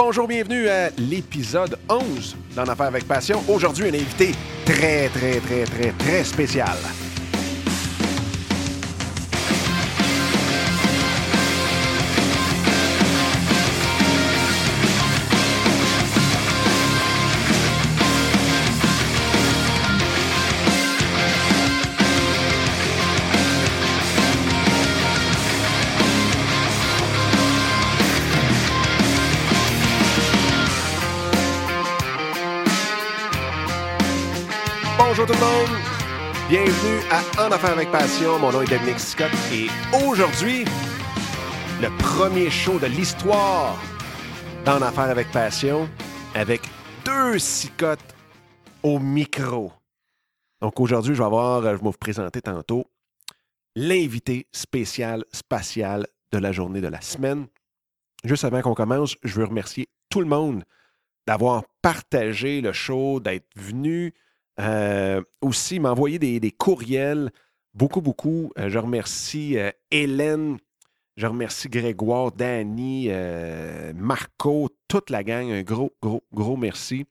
Bonjour, bienvenue à l'épisode 11 d'En Affaires avec Passion. Aujourd'hui, un invité très, très, très, très, très spécial. En Affaires avec Passion. Mon nom est Dominique Scott et aujourd'hui, le premier show de l'histoire d'En Affaires avec Passion avec deux cicottes au micro. Donc aujourd'hui, je vais avoir, je vais vous présenter tantôt l'invité spécial spatial de la journée de la semaine. Juste avant qu'on commence, je veux remercier tout le monde d'avoir partagé le show, d'être venu, euh, aussi, m'envoyer des, courriels. Beaucoup, beaucoup. Euh, je remercie euh, Hélène. Je remercie Grégoire, Danny, Marco, toute la gang. Un gros, gros, gros merci.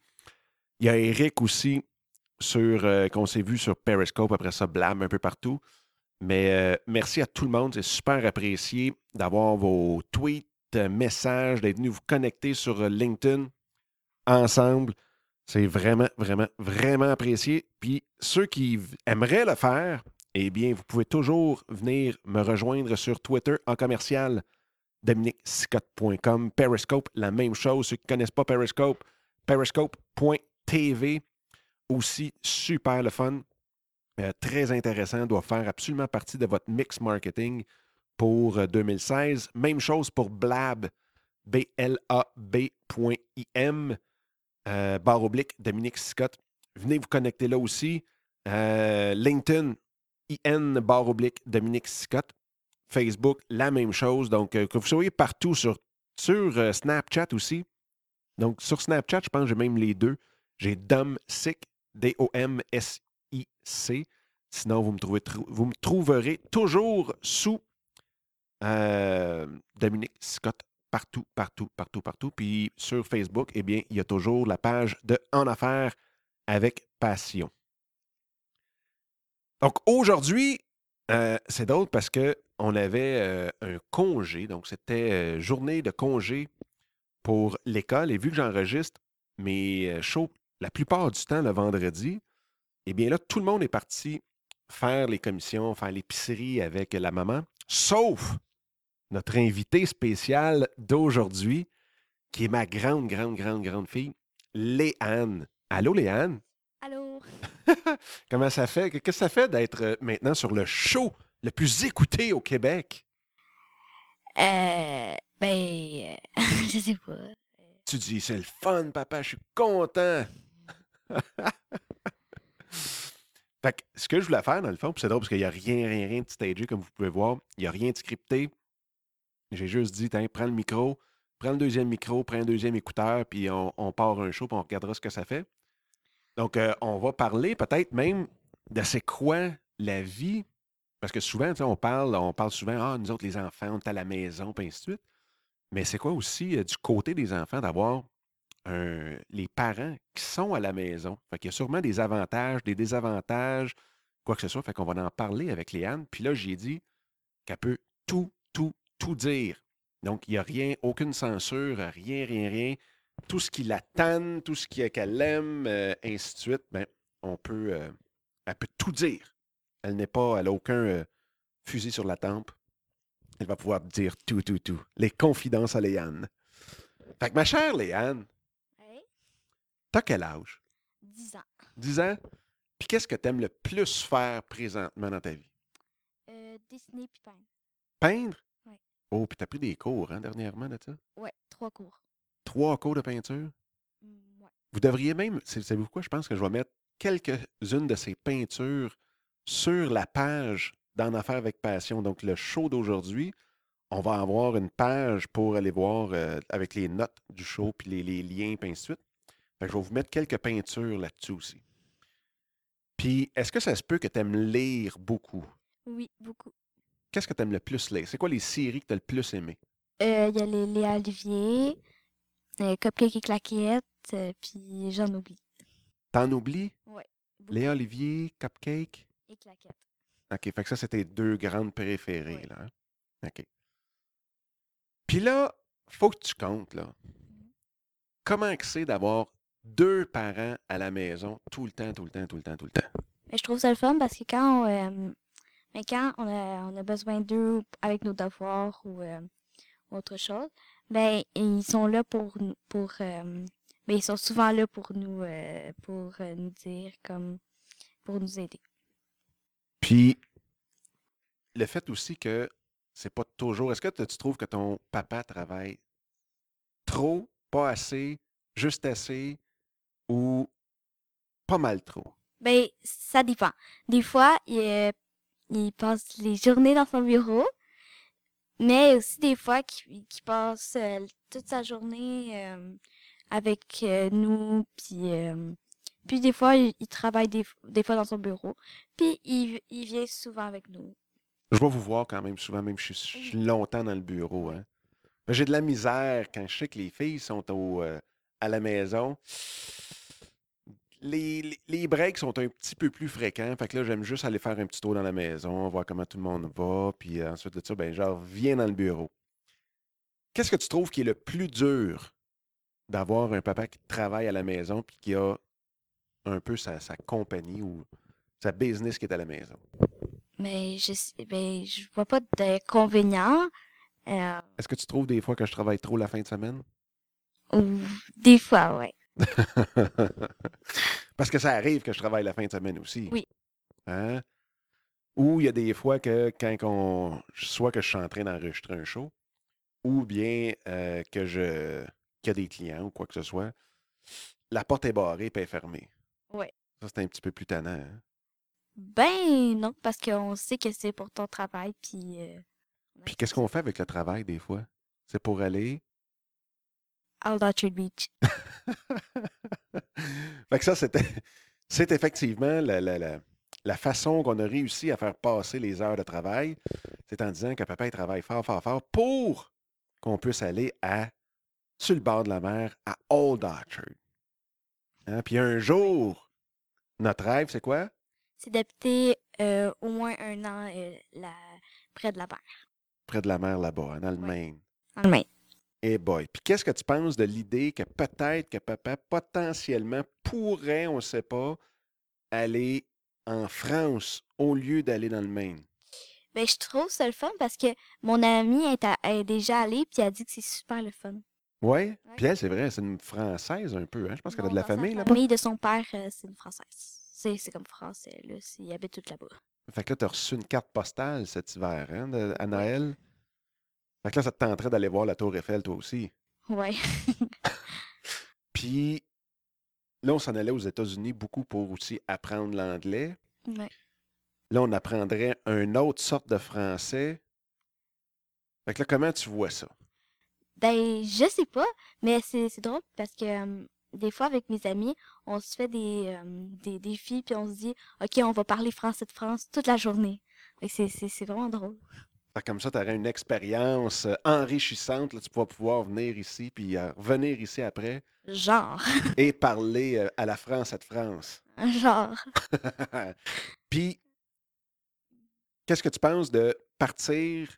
Il y a Eric aussi, sur, qu'on s'est vu sur Periscope, après ça, blâme un peu partout. Mais merci à tout le monde. C'est super apprécié d'avoir vos tweets, messages, d'être venu vous connecter sur LinkedIn ensemble. C'est vraiment, vraiment, vraiment apprécié. Puis ceux qui aimeraient le faire, eh bien, vous pouvez toujours venir me rejoindre sur Twitter en commercial dominicscott.com. Periscope, la même chose. Ceux qui ne connaissent pas Periscope, periscope.tv. Aussi, super le fun. Euh, très intéressant. Doit faire absolument partie de votre mix marketing pour 2016. Même chose pour Blab, B-L-A-B.im. Euh, barre oblique, Dominique Scott. Venez vous connecter là aussi. Euh, LinkedIn, IN, barre oblique, Dominique Scott. Facebook, la même chose. Donc, euh, que vous soyez partout sur, sur Snapchat aussi. Donc, sur Snapchat, je pense que j'ai même les deux. J'ai DomSic, D-O-M-S-I-C. Sinon, vous me trouverez toujours sous Dominique Scott partout, partout, partout, partout. Puis sur Facebook, eh bien, il y a toujours la page de En Affaires avec Passion. Donc aujourd'hui, euh, c'est drôle parce qu'on avait euh, un congé, donc c'était euh, journée de congé pour l'école. Et vu que j'enregistre mes shows la plupart du temps le vendredi, eh bien là, tout le monde est parti faire les commissions, faire l'épicerie avec la maman, sauf notre invité spécial d'aujourd'hui, qui est ma grande, grande, grande, grande fille, Léane. Allô, Léane? Allô? Comment ça fait? Qu'est-ce que ça fait d'être euh, maintenant sur le show le plus écouté au Québec? Euh, ben, euh, je sais pas. Tu dis, c'est le fun, papa, je suis content. fait que ce que je voulais faire, dans le fond, c'est drôle parce qu'il n'y a rien, rien, rien de stagé, comme vous pouvez voir. Il n'y a rien de scripté. J'ai juste dit, prends le micro, prends le deuxième micro, prends un deuxième écouteur, puis on, part un show, puis on regardera ce que ça fait. Donc, euh, on va parler peut-être même de c'est quoi la vie. Parce que souvent, on parle, on parle souvent, ah, nous autres, les enfants, on est à la maison, puis ainsi de suite. Mais c'est quoi aussi euh, du côté des enfants d'avoir les parents qui sont à la maison? Fait qu'il y a sûrement des avantages, des désavantages, quoi que ce soit. Fait qu'on va en parler avec Léane. Puis là, j'ai dit qu'elle peut tout, tout, dire. Donc, il n'y a rien, aucune censure, rien, rien, rien. Tout ce qui la tanne, tout ce qu'elle aime, euh, ainsi de suite, ben, on peut, euh, elle peut tout dire. Elle n'est pas, elle n'a aucun euh, fusil sur la tempe. Elle va pouvoir dire tout, tout, tout. Les confidences à Léane. Fait que ma chère Léane, oui? t'as quel âge? 10 ans. 10 ans? Puis qu'est-ce que tu aimes le plus faire présentement dans ta vie? Euh, dessiner puis peindre. Peindre? Oh, puis t'as pris des cours, hein, dernièrement, de ça? Ouais, trois cours. Trois cours de peinture? Mmh, ouais. Vous devriez même, savez-vous quoi? Je pense que je vais mettre quelques-unes de ces peintures sur la page d'En Affaires avec Passion. Donc, le show d'aujourd'hui, on va avoir une page pour aller voir euh, avec les notes du show, puis les, les liens, puis ainsi de suite. Fait que je vais vous mettre quelques peintures là-dessus aussi. Puis, est-ce que ça se peut que tu aimes lire beaucoup? Oui, beaucoup. Qu'est-ce que tu aimes le plus lire? C'est quoi les séries que tu as le plus aimé? Euh, Il y a les Léa Olivier. euh, cupcake et claquettes, euh, puis j'en oublie. T'en oublies? Beaucoup. Léa Olivier, Cupcake? Et claquettes. OK, fait que ça, c'était deux grandes préférées, Ouais. là. hein? OK. Puis là, faut que tu comptes, là. Mhm. Comment c'est d'avoir deux parents à la maison tout le temps, tout le temps, tout le temps, tout le temps? Mais je trouve ça le fun parce que quand, on, euh, mais quand on, a, on a besoin d'eux avec nos devoirs ou euh, autre chose, ben ils sont là pour nous- pour euh, ben, ils sont souvent là pour nous euh, pour nous dire comme pour nous aider. Puis, le fait aussi que c'est pas toujours. Est-ce que tu trouves que ton papa travaille trop, pas assez, juste assez ou pas mal trop? Ben ça dépend. Des fois, il, il passe les journées dans son bureau, mais aussi des fois qu'il qu'il passe euh, toute sa journée euh, avec euh, nous, puis des fois il, il travaille des, fois dans son bureau, puis il, vient souvent avec nous. Je vais vous voir quand même souvent, même je suis, je suis longtemps dans le bureau. Hein. J'ai de la misère quand je sais que les filles sont au, à la maison. Les, les- les breaks sont un petit peu plus fréquents. Fait que là, j'aime juste aller faire un petit tour dans la maison, voir comment tout le monde va. Puis euh, ensuite de ça, ben, je reviens dans le bureau. Qu'est-ce que tu trouves qui est le plus dur d'avoir un papa qui travaille à la maison puis qui a un peu sa, sa compagnie ou sa business qui est à la maison? Mais je ben je vois pas d'inconvénients. Euh, Est-ce que tu trouves des fois que je travaille trop la fin de semaine? ou des fois, ouais. Parce que ça arrive que je travaille la fin de semaine aussi. Oui. Hein? Ou il y a des fois que quand on. Soit que je suis en train d'enregistrer un show, ou bien euh, que je. qu'il y a des clients ou quoi que ce soit, la porte est barrée et elle est fermée. Ouais. Ça, c'est un petit peu plus tannant. hein? Ben non, parce qu'on sait que c'est pour ton travail, puis euh, Puis qu'est-ce qu'on fait avec le travail des fois? C'est pour aller. All Orchard Beach. fait que ça, c'était, c'est effectivement la, la- la- la façon qu'on a réussi à faire passer les heures de travail. C'est en disant que papa il travaille fort, fort, fort pour qu'on puisse aller à, sur le bord de la mer, à Old Orchard. Hein, Puis un jour, notre rêve, c'est quoi? C'est d'habiter euh, au moins un an euh, près de la mer, Près de la mer là-bas, hein, dans le Ouais. Maine. Eh boy. Puis qu'est-ce que tu penses de l'idée que peut-être que papa potentiellement pourrait, on ne sait pas, aller en France au lieu d'aller dans le Maine? Ben, je trouve ça le fun parce que mon amie est, à- est déjà allée, puis elle dit que c'est super le fun. Oui? Ouais. Puis elle, c'est vrai, c'est une Française un peu. Hein? Je pense qu'elle a de la famille là-bas. famille de son père, euh, c'est une Française. C'est c'est comme français, là. Il habite tout là-bas. Fait que là, tu as reçu une carte postale cet hiver, hein, de- à Noël? Fait que là, ça te tenterait d'aller voir la Tour Eiffel, toi aussi? Ouais. Puis là, on s'en allait aux États-Unis beaucoup pour aussi apprendre l'anglais. ouais. Là, on apprendrait une autre sorte de français. Fait que là, comment tu vois ça? Ben, je sais pas, mais c'est drôle parce que euh, des fois, avec mes amis, on se fait des, euh, des défis, puis on se dit, OK, on va parler français de France toute la journée. C'est vraiment drôle. Comme ça, tu aurais une expérience euh, enrichissante. Là, tu pourras pouvoir venir ici, puis euh, revenir ici après Genre. et parler euh, à la France à de France. Genre. puis, qu'est-ce que tu penses de partir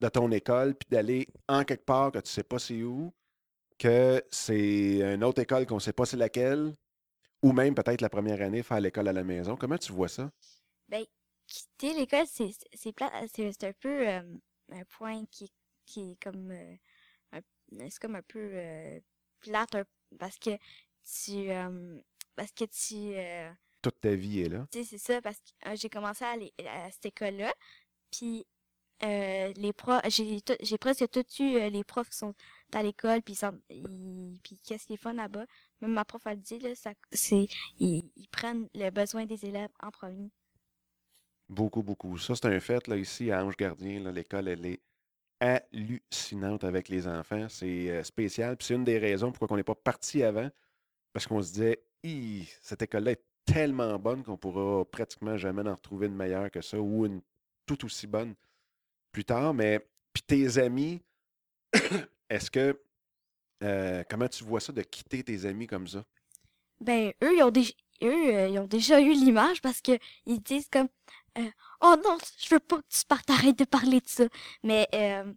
de ton école puis d'aller en quelque part que tu sais pas c'est où, que c'est une autre école qu'on sait pas c'est laquelle, ou même peut-être la première année faire l'école à la maison? Comment tu vois ça? Ben, quitter l'école, c'est c'est plat- c'est c'est un peu euh, un point qui, qui est comme euh, un- c'est comme un peu euh, plate un- parce que tu euh, parce que tu Toute ta vie est là. tu sais c'est ça parce que j'ai commencé à aller à cette école-là puis euh, les profs j'ai j'ai presque tout eu les profs qui sont à l'école puis ils- puis qu'est-ce qui est fun là-bas? Même ma prof a dit là ça c'est ils, ils prennent le besoin des élèves en premier Beaucoup, beaucoup. Ça, c'est un fait, là, ici, à Ange Gardien, l'école, elle est hallucinante avec les enfants. C'est euh, spécial. Puis c'est une des raisons pourquoi on n'est pas parti avant. Parce qu'on se disait, cette école-là est tellement bonne qu'on pourra pratiquement jamais en retrouver une meilleure que ça ou une tout aussi bonne plus tard. Mais, puis tes amis, est-ce que Euh, comment tu vois ça de quitter tes amis comme ça? Ben, eux, ils ont, dé- eux, euh, ils ont déjà eu l'image parce que ils disent comme euh, Oh non, je veux pas que tu partes, arrête de parler de ça. Mais, euh,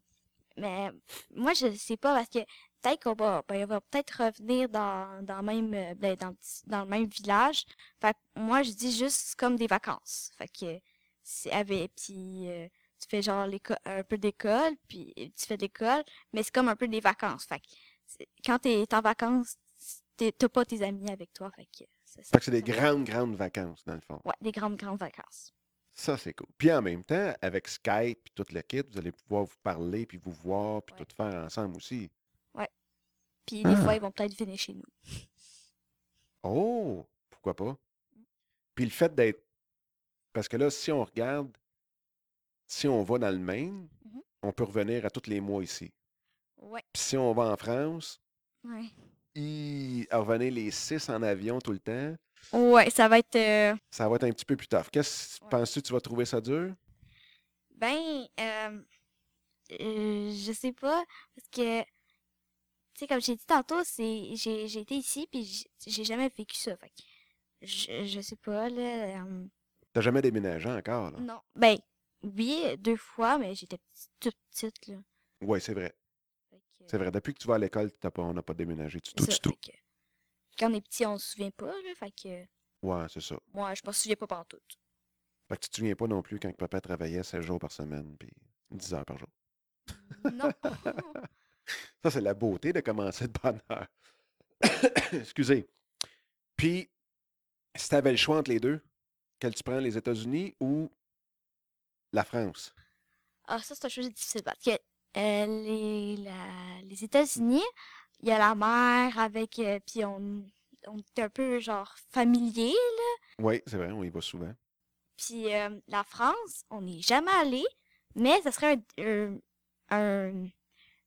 mais moi, je sais pas parce que peut-être qu'on va, ben, on va peut-être revenir dans, dans, le même, euh, ben, dans, dans le même village. Fait que moi, je dis juste comme des vacances. Fait que c'est avec, puis euh, tu fais genre un peu d'école, puis tu fais de l'école, mais c'est comme un peu des vacances. Fait que quand t'es en vacances, t'as pas tes amis avec toi. Fait que c'est ça. Fait que c'est des Ça- grandes, grandes vacances, dans le fond. Ouais, des grandes, grandes vacances. Ça, c'est cool. Puis en même temps, avec Skype et tout le kit, vous allez pouvoir vous parler, puis vous voir, puis Ouais. tout faire ensemble aussi. Puis des Ah. fois, ils vont peut-être venir chez nous. Oh, pourquoi pas? Puis le fait d'être. Parce que là, si on regarde, si on va dans le Maine, Mhm. on peut revenir à tous les mois ici. Ouais. Puis si on va en France, Ouais. y... revenir les six en avion tout le temps, Ouais, ça va être. euh, ça va être un petit peu plus tough. Qu'est-ce Ouais. penses-tu que tu vas trouver ça dur? ben, euh, euh, je sais pas. Parce que, tu sais, comme j'ai dit tantôt, c'est j'ai j'ai été ici, puis j'ai- j'ai jamais vécu ça. Fait que je, je sais pas, là. euh, T'as jamais déménagé encore, là? non. Ben, oui, deux fois, mais j'étais petite- toute petite, là. Oui, c'est vrai. Fait que, C'est vrai. Depuis que tu vas à l'école, t'as pas, on n'a pas déménagé du tout, du tout. fait que quand on est petit, on se souvient pas, là. Fait que Ouais, c'est ça. moi, je m'en souviens pas partout. Fait que tu te souviens pas non plus quand papa travaillait 16 jours par semaine, puis 10 heures par jour. Non. Ça, c'est la beauté de commencer de bonne heure. Excusez. Puis, si tu avais le choix entre les deux, quel tu prends, les États-Unis ou la France? Ah, ça, c'est une chose difficile parce que euh, les, les États-Unis, il y a la mer avec. euh, puis on, on est un peu genre familier. Oui, c'est vrai, on y va souvent. Puis euh, la France, on n'est jamais allé, mais ça serait un, un, un-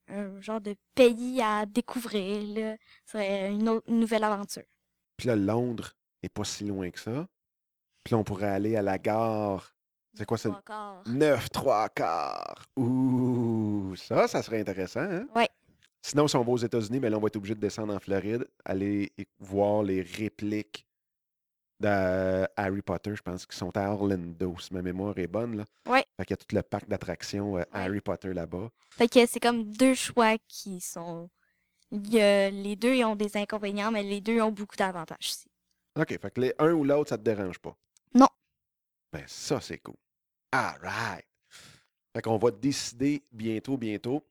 un genre de pays à découvrir. Là. Ce serait une, autre- une nouvelle aventure. Puis là, Londres est pas si loin que ça. Puis là, on pourrait aller à la gare. C'est quoi, encore. 9 3 quarts. Ouh, ça, ça serait intéressant, hein? Ouais. Sinon, si on va aux États-Unis, mais là, on va être obligé de descendre en Floride, aller voir les répliques de Harry Potter, je pense, qui sont à Orlando, si ma mémoire est bonne. Là. Ouais. Fait qu'il y a tout le parc d'attractions euh, Harry Potter là-bas. Fait que c'est comme deux choix qui sont. il y a- les deux ils ont des inconvénients, mais les deux ont beaucoup d'avantages aussi. OK, fait que les un ou l'autre, ça te dérange pas? Non. Ben, ça, c'est cool. All right. Fait qu'on va décider bientôt, bientôt.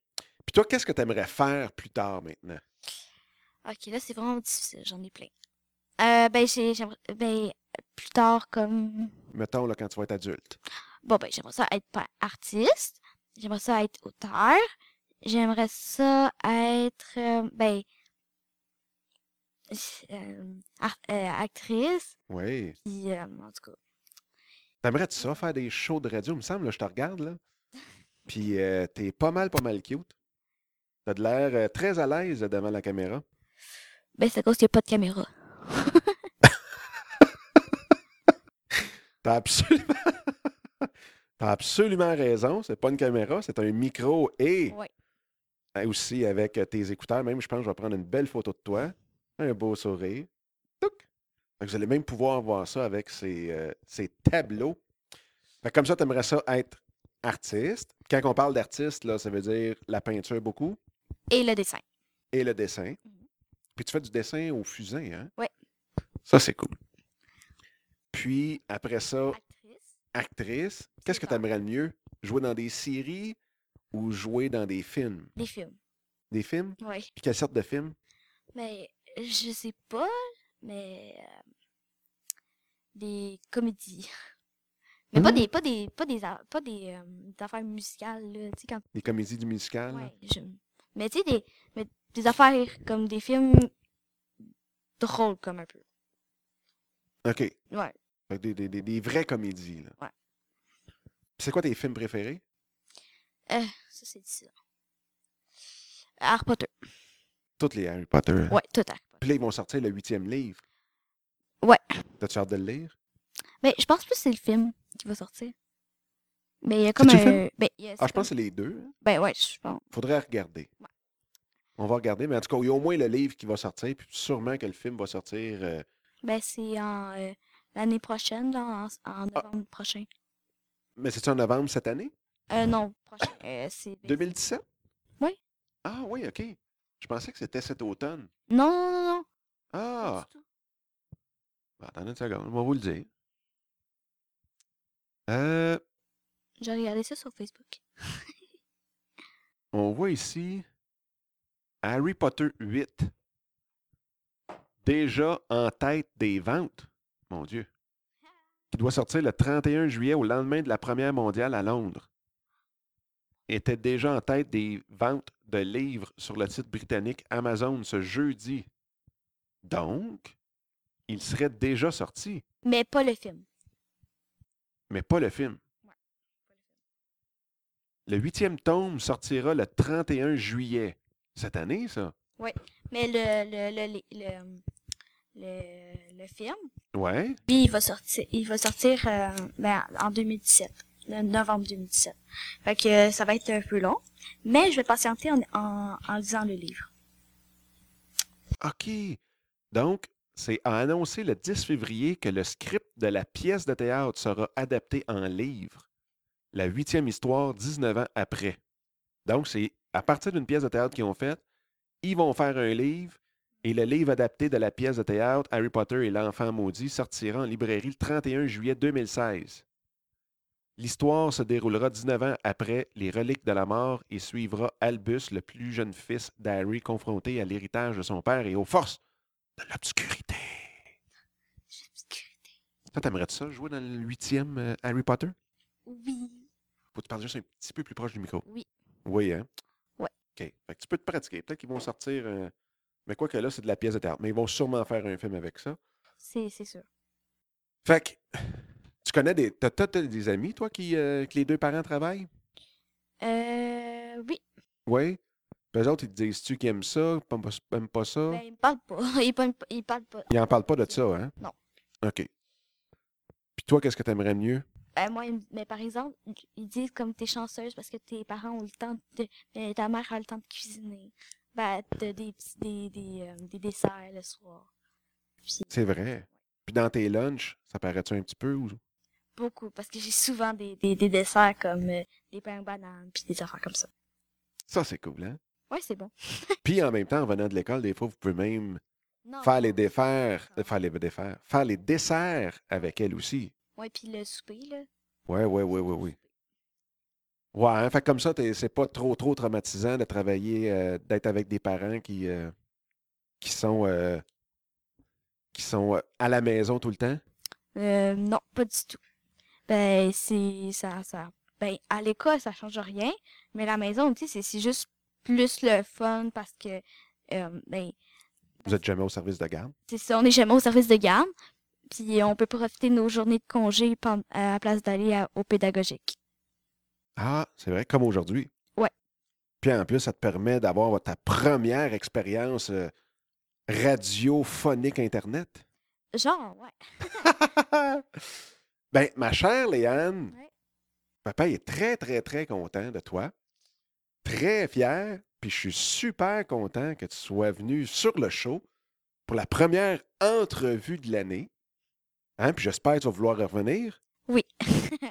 Puis toi, qu'est-ce que tu aimerais faire plus tard maintenant? Ok, là, c'est vraiment difficile, j'en ai plein. Euh, ben, j'ai, j'aimerais, ben, plus tard, comme, Mettons, là, quand tu vas être adulte. bon, ben, j'aimerais ça être artiste, j'aimerais ça être auteur, j'aimerais ça être, euh, ben, euh, actrice, Oui. puis, euh, en tout cas, T'aimerais-tu ça, faire des shows de radio? Il me semble, là, je te regarde, là. Puis t'es pas mal, pas mal cute. T'as de l'air euh, très à l'aise devant la caméra. ben, c'est à cause qu'il n'y a pas de caméra. T'as absolument... T'as absolument raison. C'est pas une caméra, c'est un micro et Ouais. euh, aussi avec euh, tes écouteurs. Même, je pense que je vais prendre une belle photo de toi. Un beau sourire. Que vous allez même pouvoir voir ça avec ces, euh, ces tableaux. Fait comme ça, tu aimerais ça être artiste. Quand on parle d'artiste, ça veut dire la peinture beaucoup Et le dessin. et le dessin. Mhm. Puis tu fais du dessin au fusain, hein? Ouais. Ça, c'est cool. Puis après ça, Actrice. actrice. Qu'est-ce que tu aimerais le mieux? Jouer dans des séries ou jouer dans des films? Des films. Des films? Oui. Puis quelle sorte de films? Mais je sais pas, mais euh, des comédies. Mais pas des pas des pas des a- pas des, euh, des affaires musicales là, tu sais quand Des comédies du musical? ouais, je- mais tu sais des mais des affaires comme des films drôles comme un peu. OK. Fait Ouais. que des, des- des- des vraies comédies. Là. Ouais. C'est quoi tes films préférés? Euh, ça c'est ça. Harry Potter. Tous les Harry Potter. hein? Ouais, tout Harry Potter. Puis là, ils vont sortir le huitième livre. Ouais. T'as-tu hâte de le lire? Mais je pense plus que c'est le film qui va sortir. Mais il y a comme un ben, Ah, je pense que c'est les deux. hein. ben ouais, je pense. Faudrait regarder. Ouais. On va regarder. Mais en tout cas, il y a au moins le livre qui va sortir, puis sûrement que le film va sortir. euh, Ben, c'est en euh, l'année prochaine, là, en, Ah. en novembre prochain. Mais c'est en novembre cette année? Euh, non, prochain. euh, c'est... 2017? Oui. Ah oui, OK. Je pensais que c'était cet automne. Non, non, non, non. Ah! Ben, Attendez une seconde, on va vous le dire. Euh, J'ai regardé ça sur Facebook. on voit ici Harry Potter 8. Déjà en tête des ventes. Mon Dieu. Qui doit sortir le 31 juillet au lendemain de la première mondiale à Londres. Était déjà en tête des ventes de livres sur le site britannique Amazon ce jeudi. Donc, il serait déjà sorti, Mais pas le film. mais pas le film. Le huitième tome sortira le 31 juillet. Cette année, ça? Mais le, le, le, le, le, le- le film, Ouais. lui, il va sortir, il va sortir euh, ben, en 2017. Le novembre 2017. Fait que ça va être un peu long. Mais je vais patienter en, en, en lisant le livre. OK. Donc, c'est à annoncer le 10 février que le script de la pièce de théâtre sera adapté en livre. La huitième histoire, 19 ans après. Donc, c'est à partir d'une pièce de théâtre qu'ils ont faite, ils vont faire un livre et le livre adapté de la pièce de théâtre Harry Potter et l'enfant maudit sortira en librairie le 31 juillet 2016. L'histoire se déroulera 19 ans après les reliques de la mort et suivra Albus, le plus jeune fils d'Harry, confronté à l'héritage de son père et aux forces de l'obscurité. Toi, t'aimerais ça, jouer dans le huitième euh, Harry Potter? Oui. Faut que tu parles juste un petit peu plus proche du micro? Oui. Oui, hein? Ouais. OK. Fait que tu peux te pratiquer. Peut-être qu'ils vont sortir... euh, Mais quoi que là, c'est de la pièce de théâtre. Mais ils vont sûrement faire un film avec ça. C'est, c'est sûr. Fait que... Tu connais des... T'as, t'as des amis, toi, qui, euh, que les deux parents travaillent? Euh, oui. Oui? Puis eux autres, ils te disent-tu qu'ils aiment ça, pas- pas- aiment pas ça? Ben, il me parle pas. Il parle, pas-. Ils n'en parlent pas de ça, hein? Non. OK. Puis toi, qu'est-ce que tu aimerais mieux? Ben, moi, mais par exemple, ils- disent comme t'es chanceuse parce que tes parents ont le temps de, ben, ta mère a le temps de cuisiner. Ben, de- des, des, des, euh, des desserts le soir. C'est vrai. Puis dans tes lunchs, ça paraît-tu un petit peu? Ou... beaucoup, parce que j'ai souvent des, des, des desserts comme euh, des pains aux bananes, puis des affaires comme ça. Ça, c'est cool, hein? Ouais, c'est bon. Puis en même temps, en venant de l'école, des fois, vous pouvez même Non, faire les défaire, euh, faire les défaire, faire les desserts avec elle aussi. Ouais, puis le souper, là. Ouais, ouais, ouais, ouais, oui. Ouais, hein, fait comme ça, c'est pas trop, trop traumatisant de travailler, euh, d'être avec des parents qui, euh, qui sont, euh, qui sont à la maison tout le temps? Non, pas du tout. Ben, c'est ça, ça. Ben, à l'école, ça change rien, mais la maison, tu sais, c'est- juste plus le fun parce que, ben, Vous êtes jamais au service de garde? c'est ça, on n'est jamais au service de garde, puis on peut profiter de nos journées de congé à la place d'aller au pédagogique. Ah, c'est vrai, comme aujourd'hui. Ouais. Puis en plus, ça te permet d'avoir ta première expérience euh, radiophonique Internet? Genre, ouais. ben, ma chère Léane, Ouais. papa est très, très, très content de toi. Très fier. Puis je suis super content que tu sois venu sur le show pour la première entrevue de l'année. Hein? Puis j'espère que tu vas vouloir revenir. Oui.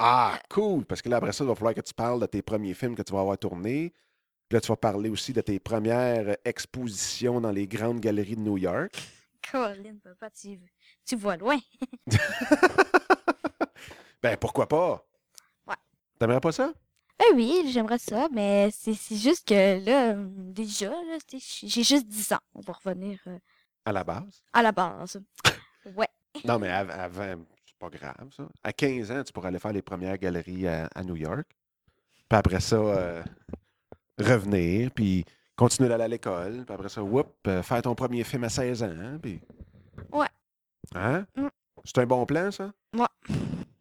Ah, cool! Parce que là, après ça, il va falloir que tu parles de tes premiers films que tu vas avoir tournés. Puis là, tu vas parler aussi de tes premières expositions dans les grandes galeries de New York. Colin, papa, tu, tu vois loin. ben, pourquoi pas? Ouais. T'aimerais pas ça? Eh oui, j'aimerais ça, mais c'est juste que là, euh, déjà, là, j'ai juste 10 ans. On va revenir euh, À la base? à la base. Ouais. Non, mais av- avant, c'est pas grave, ça. À 15 ans, tu pourrais aller faire les premières galeries à, à New York. Puis après ça, euh, revenir, puis continuer d'aller à l'école. Puis après ça, whoop, euh, faire ton premier film à 16 ans. hein, Puis... Ouais. Hein? Mm. C'est un bon plan, ça? Ouais.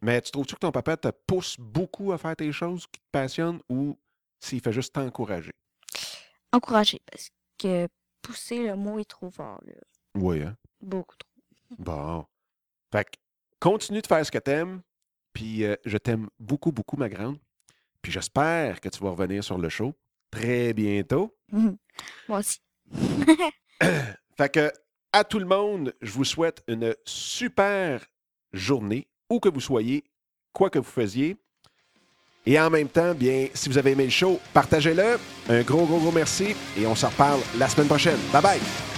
Mais tu trouves-tu que ton papa te pousse beaucoup à faire tes choses qui te passionnent ou s'il fait juste t'encourager? Encourager, parce que pousser, le mot est trop fort, là. Oui, hein? Beaucoup trop. Bon. Fait que continue de faire ce que t'aimes. Puis euh, je t'aime beaucoup, beaucoup, ma grande. Puis j'espère que tu vas revenir sur le show très bientôt. Mhm. Moi aussi. fait que, à tout le monde, je vous souhaite une super journée, où que vous soyez, quoi que vous faisiez. Et en même temps, bien, si vous avez aimé le show, partagez-le. Un gros, gros, gros merci et on se reparle la semaine prochaine. Bye bye!